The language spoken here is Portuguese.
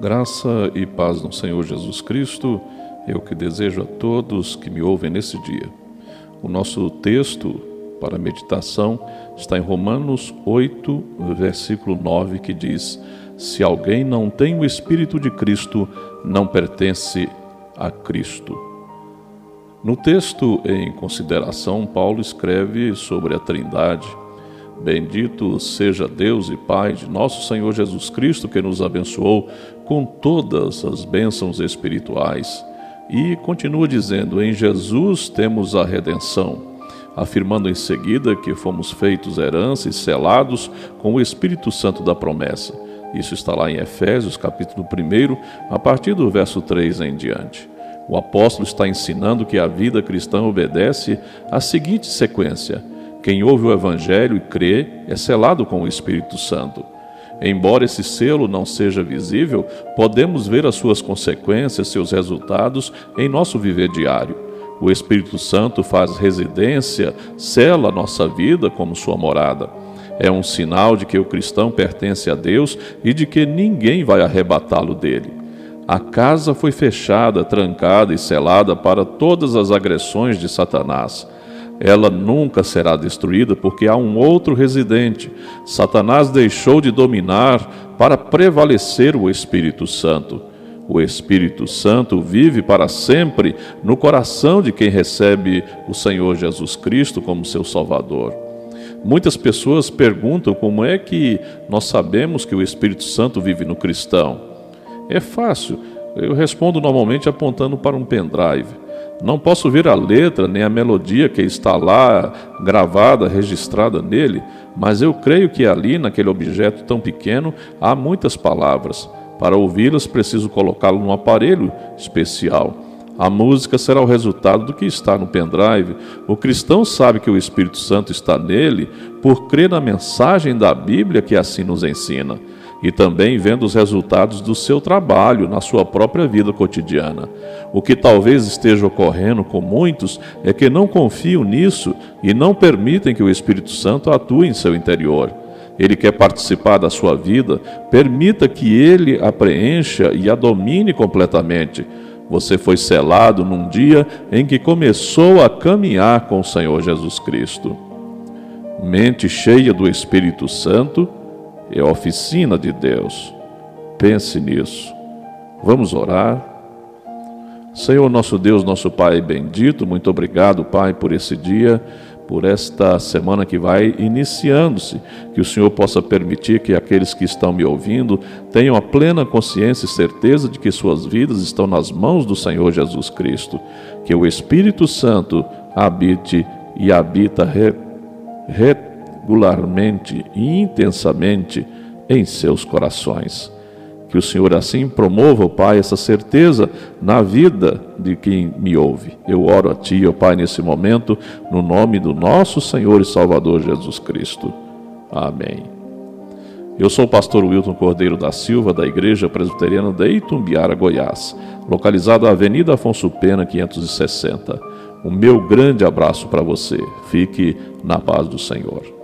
Graça e paz no Senhor Jesus Cristo, eu que desejo a todos que me ouvem nesse dia. O nosso texto para meditação está em Romanos 8, versículo 9, que diz: Se alguém não tem o Espírito de Cristo, não pertence a Cristo. No texto em consideração, Paulo escreve sobre a Trindade Bendito seja Deus e Pai de nosso Senhor Jesus Cristo, que nos abençoou com todas as bênçãos espirituais. E continua dizendo: Em Jesus temos a redenção, afirmando em seguida que fomos feitos herança e selados com o Espírito Santo da promessa. Isso está lá em Efésios, capítulo 1, a partir do verso 3 em diante. O apóstolo está ensinando que a vida cristã obedece à seguinte sequência quem ouve o Evangelho e crê é selado com o Espírito Santo. Embora esse selo não seja visível, podemos ver as suas consequências, seus resultados em nosso viver diário. O Espírito Santo faz residência, sela nossa vida como sua morada. É um sinal de que o cristão pertence a Deus e de que ninguém vai arrebatá-lo dele. A casa foi fechada, trancada e selada para todas as agressões de Satanás ela nunca será destruída, porque há um outro residente. Satanás deixou de dominar para prevalecer o Espírito Santo. O Espírito Santo vive para sempre no coração de quem recebe o Senhor Jesus Cristo como seu Salvador. Muitas pessoas perguntam como é que nós sabemos que o Espírito Santo vive no cristão. É fácil, eu respondo normalmente apontando para um pendrive. Não posso ver a letra nem a melodia que está lá gravada, registrada nele, mas eu creio que ali, naquele objeto tão pequeno, há muitas palavras. Para ouvi-las, preciso colocá-lo num aparelho especial. A música será o resultado do que está no pendrive. O cristão sabe que o Espírito Santo está nele por crer na mensagem da Bíblia que assim nos ensina e também vendo os resultados do seu trabalho na sua própria vida cotidiana. O que talvez esteja ocorrendo com muitos é que não confiam nisso e não permitem que o Espírito Santo atue em seu interior. Ele quer participar da sua vida, permita que ele a preencha e a domine completamente. Você foi selado num dia em que começou a caminhar com o Senhor Jesus Cristo. Mente cheia do Espírito Santo, é oficina de Deus. Pense nisso. Vamos orar. Senhor, nosso Deus, nosso Pai bendito, muito obrigado, Pai, por esse dia, por esta semana que vai iniciando-se. Que o Senhor possa permitir que aqueles que estão me ouvindo tenham a plena consciência e certeza de que suas vidas estão nas mãos do Senhor Jesus Cristo. Que o Espírito Santo habite e habita re, re regularmente e intensamente em seus corações. Que o Senhor assim promova, ó Pai, essa certeza na vida de quem me ouve. Eu oro a Ti, ó Pai, nesse momento, no nome do nosso Senhor e Salvador Jesus Cristo. Amém. Eu sou o pastor Wilton Cordeiro da Silva, da Igreja Presbiteriana de Itumbiara, Goiás, localizado na Avenida Afonso Pena, 560. O meu grande abraço para você. Fique na paz do Senhor.